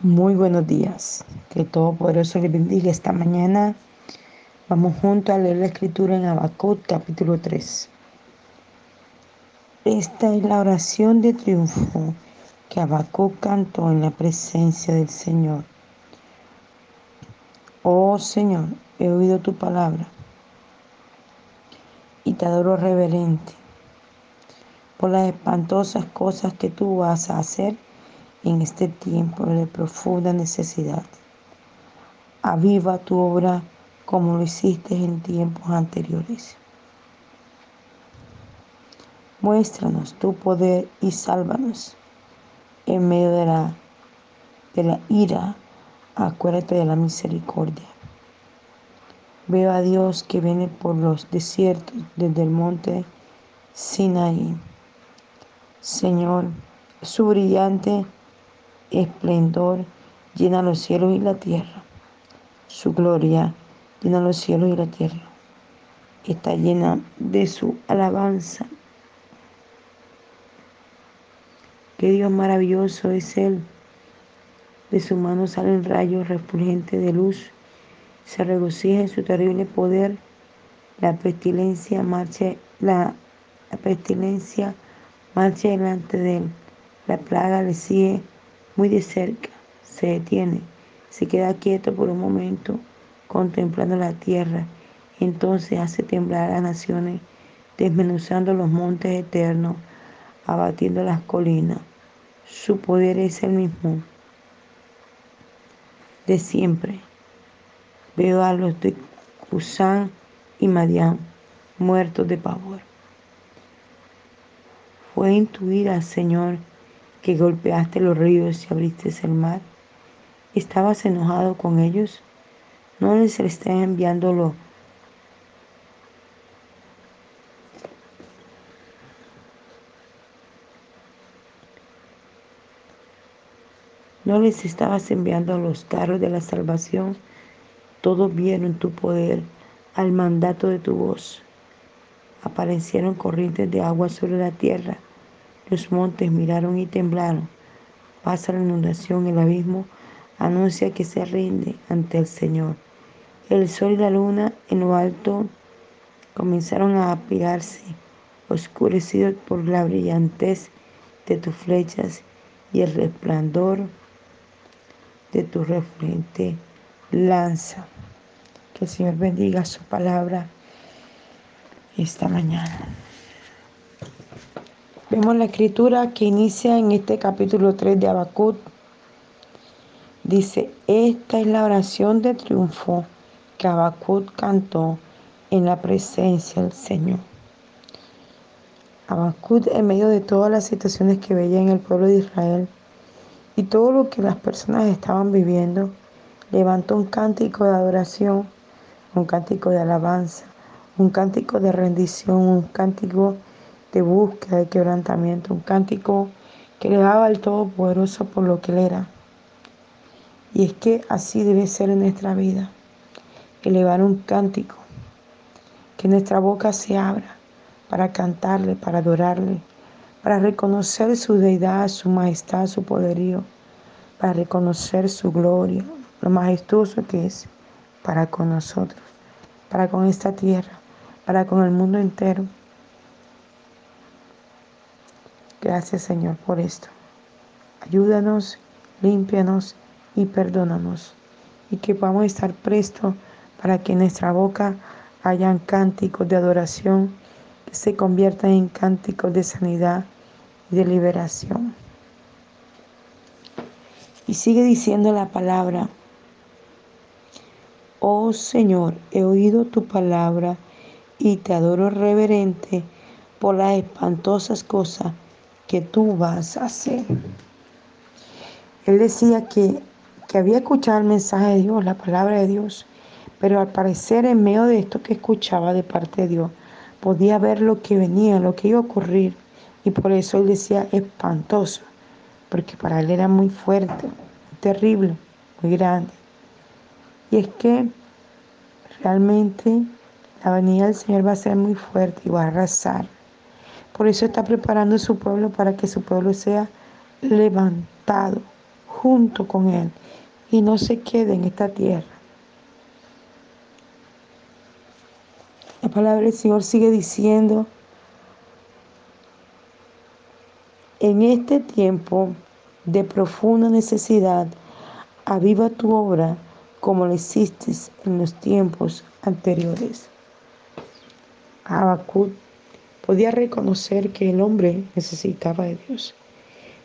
Muy buenos días. Que todo poderoso le bendiga esta mañana. Vamos juntos a leer la escritura en Habacuc capítulo 3. Esta es la oración de triunfo que Habacuc cantó en la presencia del Señor. Oh Señor, he oído tu palabra y te adoro reverente por las espantosas cosas que tú vas a hacer en este tiempo de profunda necesidad. Aviva tu obra como lo hiciste en tiempos anteriores. Muéstranos tu poder y sálvanos en medio de la, de la ira. Acuérdate de la misericordia. Veo a Dios que viene por los desiertos desde el monte Sinaí. Señor, su brillante esplendor llena los cielos y la tierra. Su gloria llena los cielos y la tierra. Está llena de su alabanza. Qué Dios maravilloso es Él. De su mano salen rayos refulgentes de luz. Se regocija en su terrible poder. La pestilencia marcha, la, la pestilencia marcha delante de él. La plaga le sigue muy de cerca, se detiene, se queda quieto por un momento contemplando la tierra, entonces hace temblar a las naciones, desmenuzando los montes eternos, abatiendo las colinas. Su poder es el mismo de siempre. Veo a los de Cusán y Madián muertos de pavor. Fue intuida, Señor, que golpeaste los ríos y abriste el mar? ¿Estabas enojado con ellos? ¿No les estás enviándolo? ¿No les estabas enviando los carros de la salvación? Todos vieron tu poder al mandato de tu voz. Aparecieron corrientes de agua sobre la tierra los montes miraron y temblaron. Pasa la inundación, el abismo anuncia que se rinde ante el Señor. El sol y la luna en lo alto comenzaron a apiarse, oscurecidos por la brillantez de tus flechas y el resplandor de tu refrente lanza. Que el Señor bendiga su palabra esta mañana. Vemos la escritura que inicia en este capítulo 3 de Habacuc. Dice, esta es la oración de triunfo que Habacuc cantó en la presencia del Señor. Habacuc, en medio de todas las situaciones que veía en el pueblo de Israel y todo lo que las personas estaban viviendo, levantó un cántico de adoración, un cántico de alabanza, un cántico de rendición, un cántico de búsqueda, de quebrantamiento, un cántico que le daba al Todopoderoso por lo que Él era. Y es que así debe ser en nuestra vida, elevar un cántico, que nuestra boca se abra para cantarle, para adorarle, para reconocer su deidad, su majestad, su poderío, para reconocer su gloria, lo majestuoso que es para con nosotros, para con esta tierra, para con el mundo entero. Gracias Señor por esto. Ayúdanos, límpianos y perdónanos. Y que podamos estar prestos para que en nuestra boca hayan cánticos de adoración que se conviertan en cánticos de sanidad y de liberación. Y sigue diciendo la palabra, oh Señor, he oído tu palabra y te adoro reverente por las espantosas cosas que tú vas a hacer. Él decía que, que había escuchado el mensaje de Dios, la palabra de Dios, pero al parecer en medio de esto que escuchaba de parte de Dios, podía ver lo que venía, lo que iba a ocurrir. Y por eso él decía espantoso, porque para él era muy fuerte, terrible, muy grande. Y es que realmente la venida del Señor va a ser muy fuerte y va a arrasar. Por eso está preparando su pueblo para que su pueblo sea levantado junto con Él y no se quede en esta tierra. La palabra del Señor sigue diciendo, en este tiempo de profunda necesidad, aviva tu obra como lo hiciste en los tiempos anteriores. Habacuc podía reconocer que el hombre necesitaba de Dios,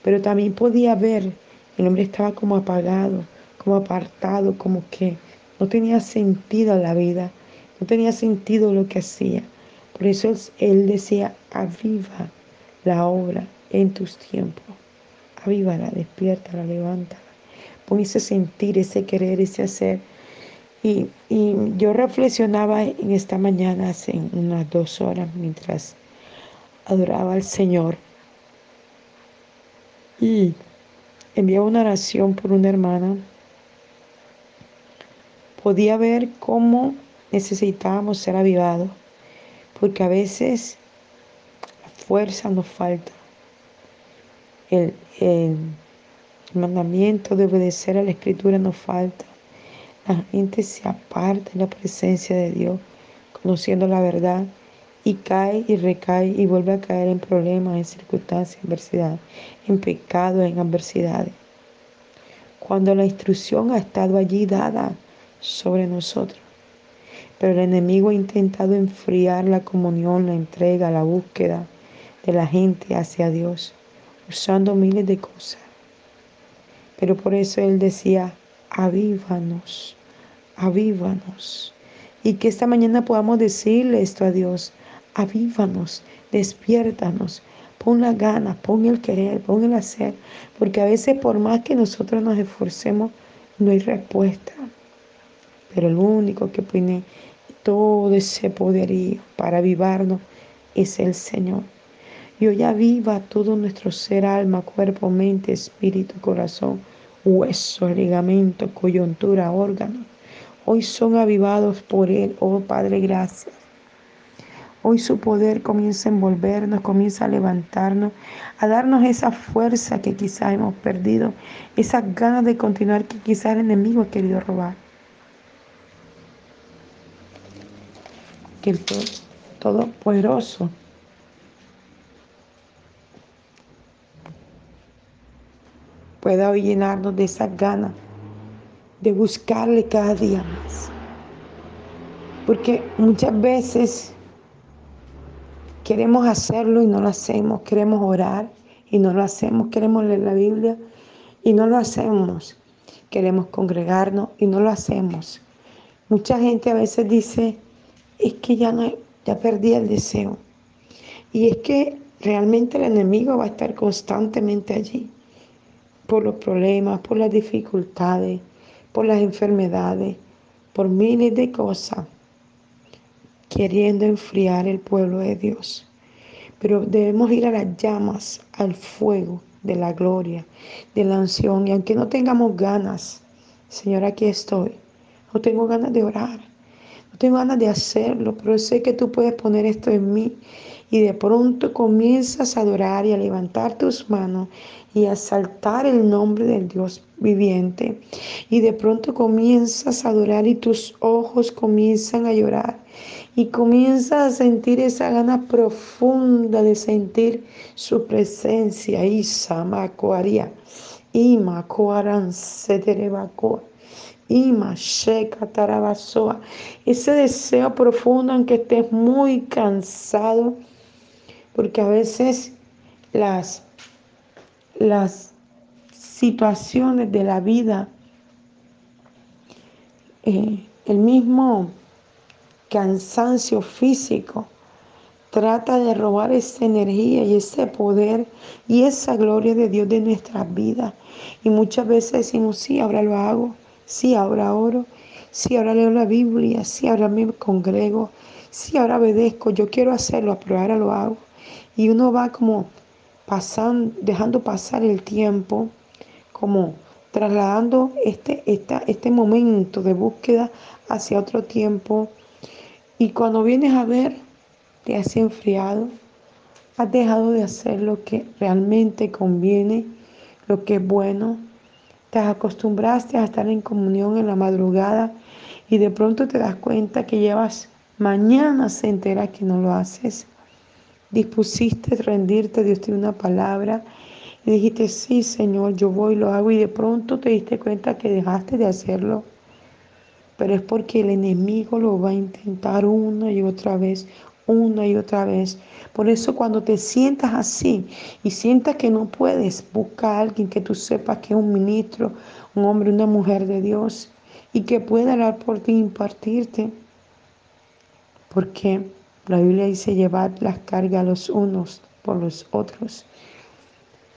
pero también podía ver, el hombre estaba como apagado, como apartado, como que no tenía sentido la vida, no tenía sentido lo que hacía. Por eso él decía, aviva la obra en tus tiempos. Avívala, despiértala, levántala. Pon ese sentir, ese querer, ese hacer. Y, y yo reflexionaba en esta mañana hace unas dos horas mientras adoraba al Señor. Y enviaba una oración por una hermana podía ver cómo necesitábamos ser avivados, porque a veces la fuerza nos falta. El, mandamiento de obedecer a la escritura nos falta. La gente se aparta en la presencia de Dios, conociendo la verdad, y cae y recae y vuelve a caer en problemas, en circunstancias, en adversidad, en pecado, en adversidades. Cuando la instrucción ha estado allí dada, sobre nosotros. Pero el enemigo ha intentado enfriar la comunión, la entrega, la búsqueda de la gente hacia Dios, usando miles de cosas. Pero por eso Él decía, avívanos, avívanos. Y que esta mañana podamos decirle esto a Dios, avívanos, despiértanos, pon la gana, pon el querer, pon el hacer, porque a veces por más que nosotros nos esforcemos, no hay respuesta. Pero el único que tiene todo ese poderío para avivarnos es el Señor. Y hoy aviva todo nuestro ser, alma, cuerpo, mente, espíritu, corazón, hueso, ligamento, coyuntura, órgano. Hoy son avivados por Él, oh Padre, gracias. Hoy su poder comienza a envolvernos, comienza a levantarnos, a darnos esa fuerza que quizás hemos perdido, esas ganas de continuar que quizás el enemigo ha querido robar. que el Todopoderoso pueda hoy llenarnos de esa ganas de buscarle cada día más. Porque muchas veces queremos hacerlo y no lo hacemos, queremos orar y no lo hacemos, queremos leer la Biblia y no lo hacemos, queremos congregarnos y no lo hacemos. Mucha gente a veces dice, es que ya, no, ya perdí el deseo. Y es que realmente el enemigo va a estar constantemente allí por los problemas, por las dificultades, por las enfermedades, por miles de cosas, queriendo enfriar el pueblo de Dios. Pero debemos ir a las llamas, al fuego de la gloria, de la unción. Y aunque no tengamos ganas, Señor, aquí estoy. No tengo ganas de orar. No tengo ganas de hacerlo, pero sé que tú puedes poner esto en mí. Y de pronto comienzas a adorar y a levantar tus manos y a saltar el nombre del Dios viviente. Y de pronto comienzas a adorar y tus ojos comienzan a llorar. Y comienzas a sentir esa gana profunda de sentir su presencia. Isa macoaria. Ima coaran ese deseo profundo en que estés muy cansado, porque a veces las, las situaciones de la vida, eh, el mismo cansancio físico, trata de robar esa energía y ese poder y esa gloria de Dios de nuestras vidas. Y muchas veces decimos, sí, ahora lo hago, Sí, ahora oro. Sí, ahora leo la Biblia. Sí, ahora me congrego. Sí, ahora obedezco. Yo quiero hacerlo, pero ahora lo hago. Y uno va como pasando, dejando pasar el tiempo, como trasladando este, este momento de búsqueda hacia otro tiempo. Y cuando vienes a ver, te has enfriado, has dejado de hacer lo que realmente conviene, lo que es bueno, Te acostumbraste a estar en comunión en la madrugada y de pronto te das cuenta que llevas mañana se entera que no lo haces. Dispusiste rendirte, Dios tiene una palabra y dijiste, sí Señor, yo voy, lo hago y de pronto te diste cuenta que dejaste de hacerlo. Pero es porque el enemigo lo va a intentar una y otra vez, una y otra vez. Por eso cuando te sientas así y sientas que no puedes, busca a alguien que tú sepas que es un ministro, un hombre, una mujer de Dios y que pueda hablar por ti, impartirte. Porque la Biblia dice llevar las cargas los unos por los otros.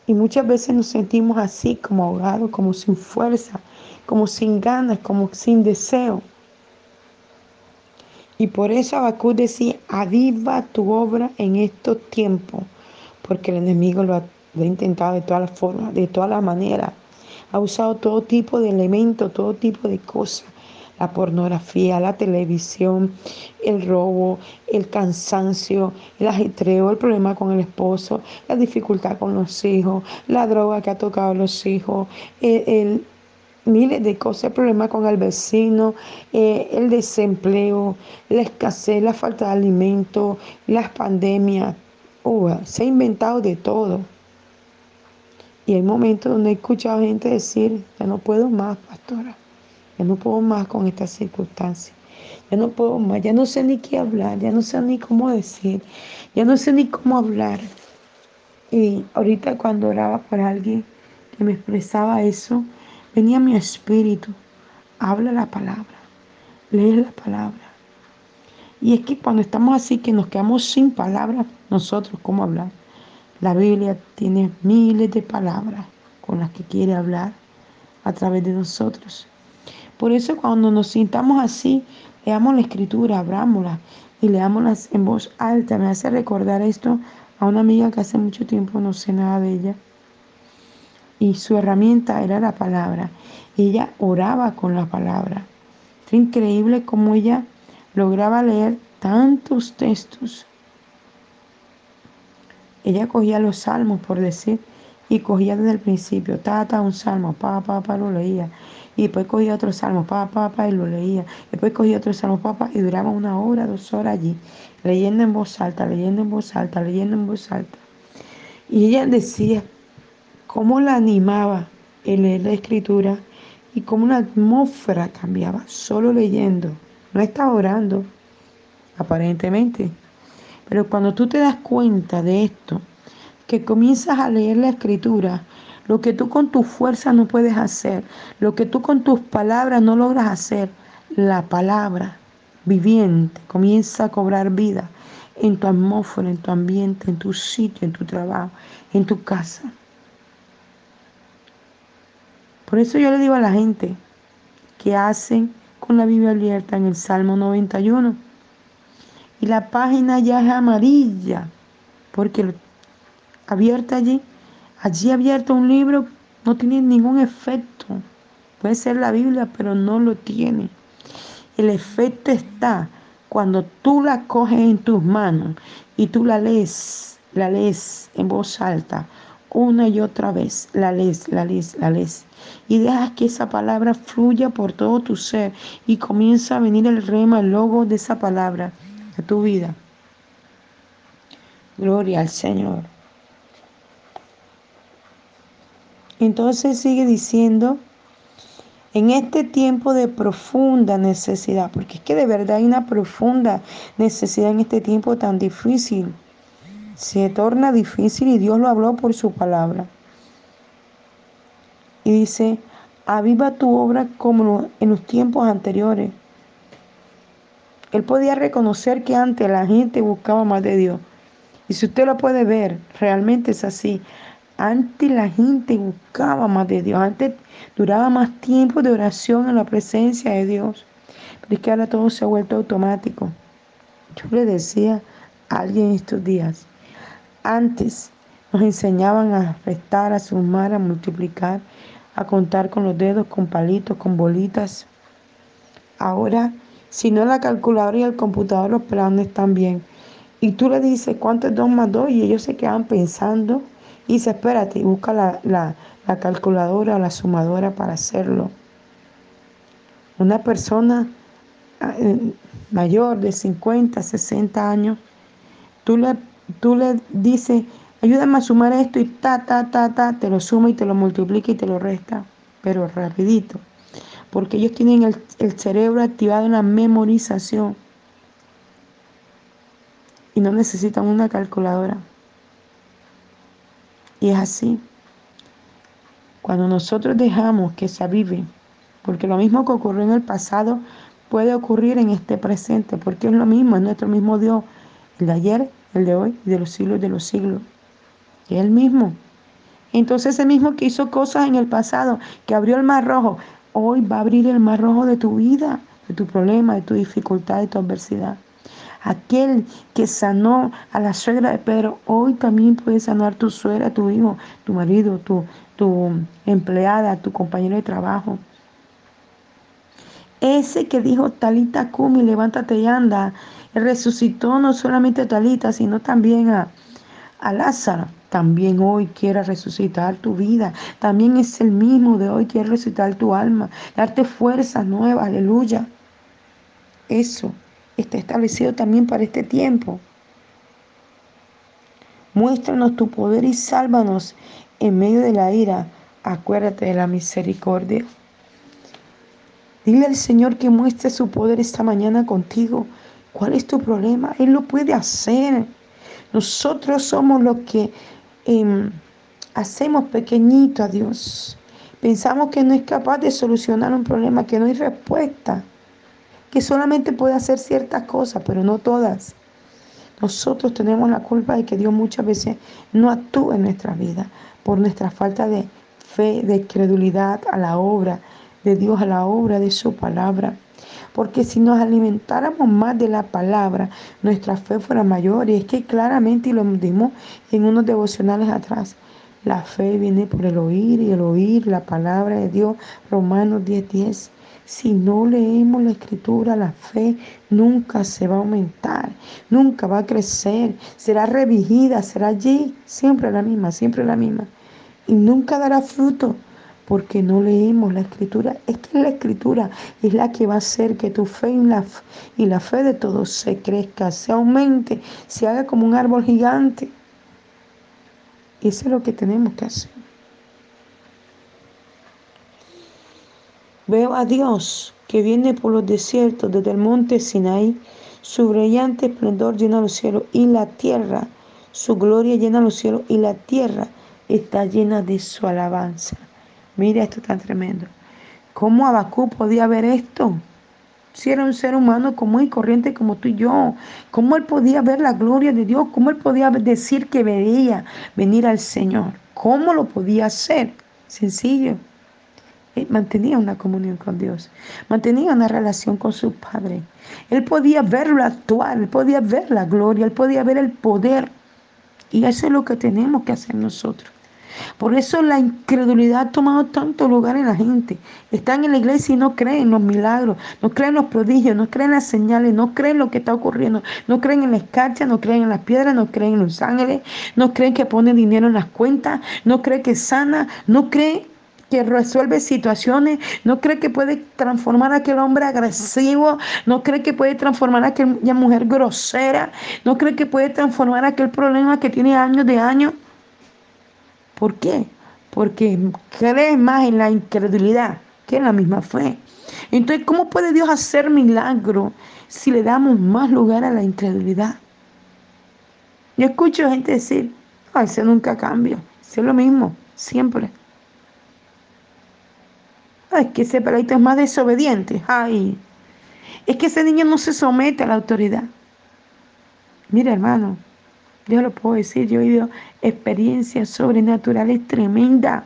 Y muchas veces nos sentimos así, como ahogados, como sin fuerza, como sin ganas, como sin deseo. Y por eso Abacú decía, aviva tu obra en estos tiempos, porque el enemigo lo ha, intentado de todas las formas, de todas las maneras. Ha usado todo tipo de elementos, todo tipo de cosas. La pornografía, la televisión, el robo, el cansancio, el ajetreo, el problema con el esposo, la dificultad con los hijos, la droga que ha tocado a los hijos, el miles de cosas, el problema con el vecino, eh, el desempleo, la escasez, la falta de alimento, las pandemias. se ha inventado de todo. Y hay momentos donde he escuchado gente decir, ya no puedo más, pastora, ya no puedo más con estas circunstancias, ya no puedo más, ya no sé ni qué hablar, ya no sé ni cómo decir, ya no sé ni cómo hablar. Y ahorita cuando oraba por alguien que me expresaba eso, venía mi espíritu, habla la palabra, lee la palabra. Y es que cuando estamos así, que nos quedamos sin palabras, nosotros, ¿cómo hablar? La Biblia tiene miles de palabras con las que quiere hablar a través de nosotros. Por eso cuando nos sintamos así, leamos la escritura, abrámosla y leámosla en voz alta. Me hace recordar esto a una amiga que hace mucho tiempo no sé nada de ella y su herramienta era la palabra. Ella oraba con la palabra. Es increíble cómo ella lograba leer tantos textos. Ella cogía los salmos, por decir, y cogía desde el principio, tata, un salmo, pa, pa, pa, lo leía. Y después cogía otro salmo, pa, pa, pa, y lo leía. Después cogía otro salmo, pa, pa, y duraba una hora, dos horas allí, leyendo en voz alta, leyendo en voz alta, leyendo en voz alta. Y ella decía, cómo la animaba el leer la escritura y cómo la atmósfera cambiaba solo leyendo. No estaba orando, aparentemente. Pero cuando tú te das cuenta de esto, que comienzas a leer la escritura, lo que tú con tu fuerza no puedes hacer, lo que tú con tus palabras no logras hacer, la palabra viviente comienza a cobrar vida en tu atmósfera, en tu ambiente, en tu sitio, en tu trabajo, en tu casa. Por eso yo le digo a la gente que hacen con la Biblia abierta en el Salmo 91. Y la página ya es amarilla, porque abierta allí, allí abierto un libro, no tiene ningún efecto. Puede ser la Biblia, pero no lo tiene. El efecto está cuando tú la coges en tus manos y tú la lees, la lees en voz alta una y otra vez. La lees, la lees, la lees. Y dejas que esa palabra fluya por todo tu ser y comienza a venir el rema, el logo de esa palabra a tu vida. Gloria al Señor. Entonces sigue diciendo, en este tiempo de profunda necesidad, porque es que de verdad hay una profunda necesidad en este tiempo tan difícil se torna difícil y Dios lo habló por su palabra. Y dice, aviva tu obra como en los tiempos anteriores. Él podía reconocer que antes la gente buscaba más de Dios. Y si usted lo puede ver, realmente es así. Antes la gente buscaba más de Dios. Antes duraba más tiempo de oración en la presencia de Dios. Pero es que ahora todo se ha vuelto automático. Yo le decía a alguien estos días, antes nos enseñaban a restar, a sumar, a multiplicar, a contar con los dedos, con palitos, con bolitas. Ahora, si no la calculadora y el computador, los planes bien. Y tú le dices cuánto es 2 más 2 y ellos se quedan pensando Y dice, espérate, busca la, la, la calculadora o la sumadora para hacerlo. Una persona ah, eh, mayor de 50, 60 años, tú le, tú le dices, ayúdame a sumar esto y ta, ta, ta, ta, te lo suma y te lo multiplica y te lo resta, pero rapidito, porque ellos tienen el, el cerebro activado en la memorización y no necesitan una calculadora. Y es así. Cuando nosotros dejamos que se avive, porque lo mismo que ocurrió en el pasado puede ocurrir en este presente, porque es lo mismo, es nuestro mismo Dios, el de ayer, el de hoy y de los siglos de los siglos. Es el mismo. Entonces ese mismo que hizo cosas en el pasado, que abrió el mar rojo, hoy va a abrir el mar rojo de tu vida, de tu problema, de tu dificultad, de tu adversidad. Aquel que sanó a la suegra de Pedro, hoy también puede sanar tu suegra, tu hijo, tu marido, tu, tu empleada, tu compañero de trabajo. Ese que dijo Talita Kumi, levántate y anda, resucitó no solamente a Talita, sino también a, a Lázaro. También hoy quiere resucitar tu vida. También es el mismo de hoy, quiere resucitar tu alma, darte fuerza nueva, aleluya. Eso está establecido también para este tiempo. Muéstranos tu poder y sálvanos en medio de la ira. Acuérdate de la misericordia. Dile al Señor que muestre su poder esta mañana contigo. ¿Cuál es tu problema? Él lo puede hacer. Nosotros somos los que em, hacemos pequeñito a Dios. Pensamos que no es capaz de solucionar un problema, que no hay respuesta que solamente puede hacer ciertas cosas, pero no todas. Nosotros tenemos la culpa de que Dios muchas veces no actúa en nuestra vida por nuestra falta de fe, de credulidad a la obra de Dios, a la obra de su palabra. Porque si nos alimentáramos más de la palabra, nuestra fe fuera mayor. Y es que claramente, y lo dimos en unos devocionales atrás, la fe viene por el oír y el oír la palabra de Dios. Romanos 10:10. 10. Si no leemos la escritura, la fe nunca se va a aumentar, nunca va a crecer, será revigida, será allí, siempre la misma, siempre la misma. Y nunca dará fruto porque no leemos la escritura. Es que la escritura es la que va a hacer que tu fe y la, y la fe de todos se crezca, se aumente, se haga como un árbol gigante. Y eso es lo que tenemos que hacer. Veo a Dios que viene por los desiertos desde el monte Sinaí. Su brillante esplendor llena los cielos y la tierra. Su gloria llena los cielos y la tierra está llena de su alabanza. Mira esto tan tremendo. ¿Cómo Abacú podía ver esto? Si era un ser humano común y corriente como tú y yo. ¿Cómo él podía ver la gloria de Dios? ¿Cómo él podía decir que veía venir al Señor? ¿Cómo lo podía hacer? Sencillo mantenía una comunión con Dios, mantenía una relación con su Padre. Él podía verlo actuar, él podía ver la gloria, él podía ver el poder. Y eso es lo que tenemos que hacer nosotros. Por eso la incredulidad ha tomado tanto lugar en la gente. Están en la iglesia y no creen en los milagros, no creen en los prodigios, no creen en las señales, no creen en lo que está ocurriendo, no creen en la escarcha, no creen en las piedras, no creen en los ángeles, no creen que pone dinero en las cuentas, no creen que sana, no creen que resuelve situaciones, no cree que puede transformar a aquel hombre agresivo, no cree que puede transformar a aquella mujer grosera, no cree que puede transformar aquel problema que tiene años de años. ¿Por qué? Porque cree más en la incredulidad que en la misma fe. Entonces, ¿cómo puede Dios hacer milagro si le damos más lugar a la incredulidad? Yo escucho gente decir, ay, ese nunca cambia, es lo mismo, siempre. Es que ese peladito es más desobediente. Ay, es que ese niño no se somete a la autoridad. Mira, hermano, yo lo puedo decir, yo he vivido experiencias sobrenaturales tremendas.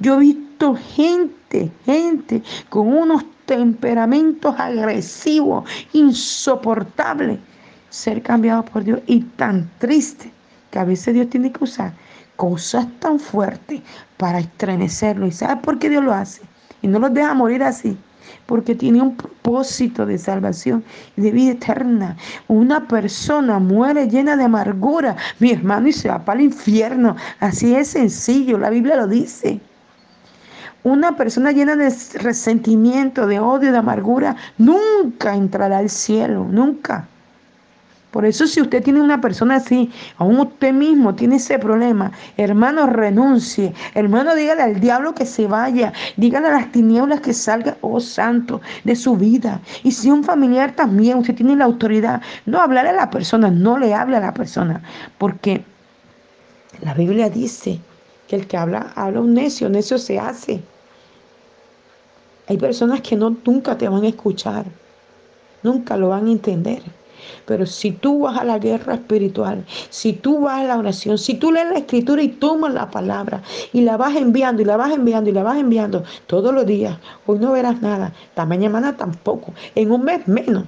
Yo he visto gente, gente con unos temperamentos agresivos, insoportables, ser cambiados por Dios y tan triste que a veces Dios tiene que usar cosas tan fuertes para estremecerlo. ¿Y sabes por qué Dios lo hace? Y no los deja morir así, porque tiene un propósito de salvación y de vida eterna. Una persona muere llena de amargura, mi hermano, y se va para el infierno. Así es sencillo, la Biblia lo dice. Una persona llena de resentimiento, de odio, de amargura, nunca entrará al cielo, nunca. Por eso si usted tiene una persona así, aún usted mismo tiene ese problema, hermano, renuncie. Hermano, dígale al diablo que se vaya. Dígale a las tinieblas que salga, oh santo, de su vida. Y si un familiar también, usted tiene la autoridad, no hablarle a la persona, no le hable a la persona. Porque la Biblia dice que el que habla, habla un necio, necio se hace. Hay personas que no, nunca te van a escuchar, nunca lo van a entender. Pero si tú vas a la guerra espiritual, si tú vas a la oración, si tú lees la escritura y tomas la palabra y la vas enviando y la vas enviando y la vas enviando todos los días, hoy no verás nada, la mañana tampoco, en un mes menos.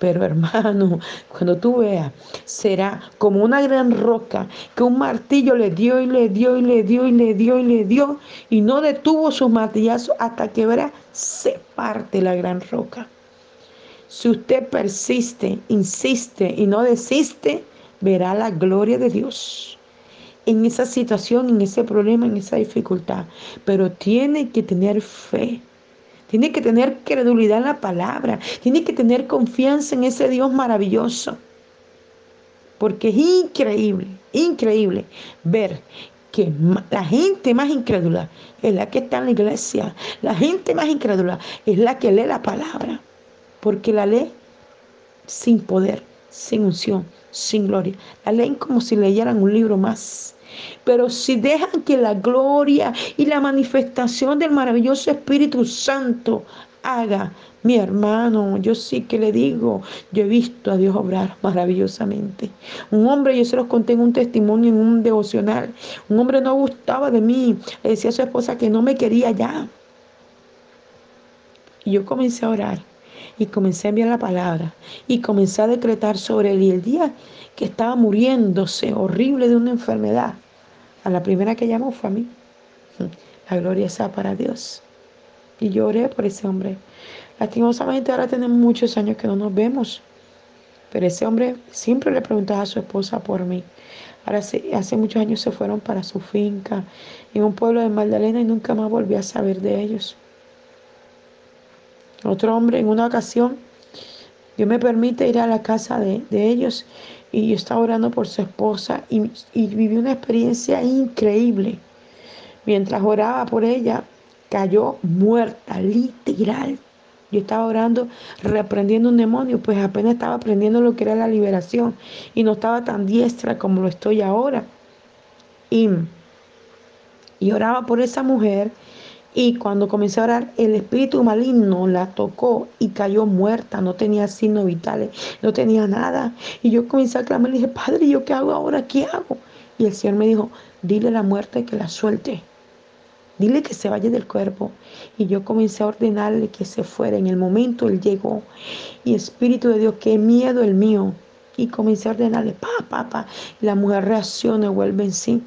Pero hermano, cuando tú veas, será como una gran roca que un martillo le dio y le dio y le dio y le dio y le dio y no detuvo sus martillazos hasta que verá, se parte la gran roca. Si usted persiste, insiste y no desiste, verá la gloria de Dios en esa situación, en ese problema, en esa dificultad. Pero tiene que tener fe. Tiene que tener credulidad en la palabra. Tiene que tener confianza en ese Dios maravilloso. Porque es increíble, increíble ver que la gente más incrédula es la que está en la iglesia. La gente más incrédula es la que lee la palabra. Porque la lee sin poder, sin unción, sin gloria. La leen como si leyeran un libro más. Pero si dejan que la gloria y la manifestación del maravilloso Espíritu Santo haga, mi hermano, yo sí que le digo, yo he visto a Dios obrar maravillosamente. Un hombre, yo se los conté en un testimonio, en un devocional, un hombre no gustaba de mí, le decía a su esposa que no me quería ya. Y yo comencé a orar y comencé a enviar la palabra y comencé a decretar sobre él. Y el día que estaba muriéndose horrible de una enfermedad, a la primera que llamó fue a mí. La gloria sea para Dios. Y lloré por ese hombre. Lastimosamente ahora tenemos muchos años que no nos vemos. Pero ese hombre siempre le preguntaba a su esposa por mí. Ahora hace, hace muchos años se fueron para su finca en un pueblo de Magdalena y nunca más volví a saber de ellos. Otro hombre en una ocasión, Dios me permite ir a la casa de, ellos y yo estaba orando por su esposa y, y viví una experiencia increíble. Mientras oraba por ella, cayó muerta, literal. Yo estaba orando, reprendiendo un demonio, pues apenas estaba aprendiendo lo que era la liberación y no estaba tan diestra como lo estoy ahora. Y, y oraba por esa mujer y cuando comencé a orar, el espíritu maligno la tocó y cayó muerta, no tenía signos vitales, no tenía nada. Y yo comencé a clamar y dije, Padre, ¿yo qué hago ahora? ¿Qué hago? Y el Señor me dijo, dile a la muerte que la suelte. Dile que se vaya del cuerpo. Y yo comencé a ordenarle que se fuera. En el momento Él llegó. Y Espíritu de Dios, qué miedo el mío. Y comencé a ordenarle, pa, pa, pa. la mujer reacciona, vuelve en sí.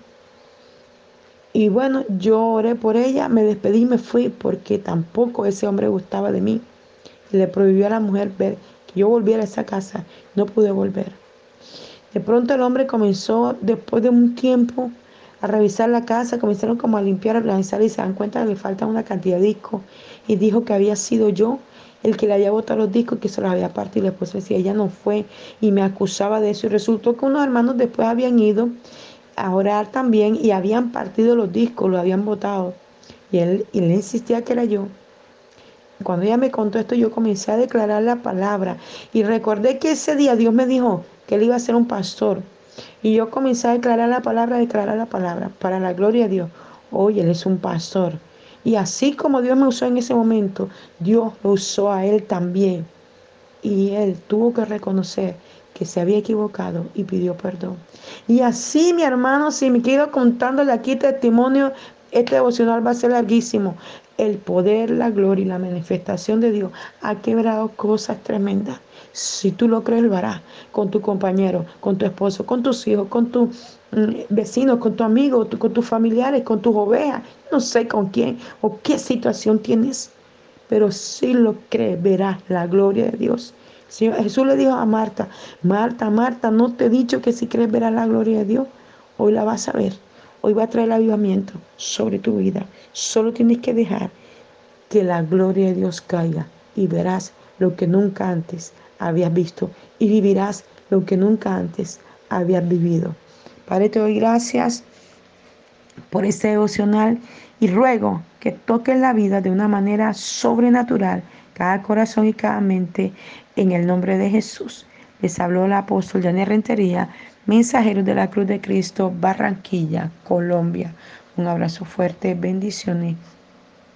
Y bueno, yo oré por ella, me despedí y me fui porque tampoco ese hombre gustaba de mí. le prohibió a la mujer ver que yo volviera a esa casa. No pude volver. De pronto el hombre comenzó, después de un tiempo, a revisar la casa, comenzaron como a limpiar, a organizar y se dan cuenta que le falta una cantidad de discos. Y dijo que había sido yo el que le había botado los discos y que se los había partido. Y después decía, ella no fue y me acusaba de eso. Y resultó que unos hermanos después habían ido a orar también y habían partido los discos, lo habían botado. Y él, y él insistía que era yo. Cuando ella me contó esto, yo comencé a declarar la palabra. Y recordé que ese día Dios me dijo que él iba a ser un pastor. Y yo comencé a declarar la palabra, a declarar la palabra, para la gloria de Dios. Hoy él es un pastor. Y así como Dios me usó en ese momento, Dios lo usó a él también. Y él tuvo que reconocer que se había equivocado y pidió perdón. Y así, mi hermano, si me quedo contándole aquí testimonio, este devocional va a ser larguísimo. El poder, la gloria y la manifestación de Dios ha quebrado cosas tremendas. Si tú lo crees, lo harás con tu compañero, con tu esposo, con tus hijos, con tus mm, vecinos, con tu amigo, con tus familiares, con tus ovejas. No sé con quién o qué situación tienes. pero si lo crees, verás la gloria de Dios. Jesús le dijo a Marta, Marta, Marta, no te he dicho que si crees verás la gloria de Dios. Hoy la vas a ver. Hoy va a traer el avivamiento sobre tu vida. Solo tienes que dejar que la gloria de Dios caiga y verás lo que nunca antes habías visto y vivirás lo que nunca antes habías vivido. Padre, te doy gracias por este devocional y ruego que toque la vida de una manera sobrenatural cada corazón y cada mente en el nombre de Jesús. Les habló el apóstol Janet Rentería, mensajero de la Cruz de Cristo, Barranquilla, Colombia. Un abrazo fuerte, bendiciones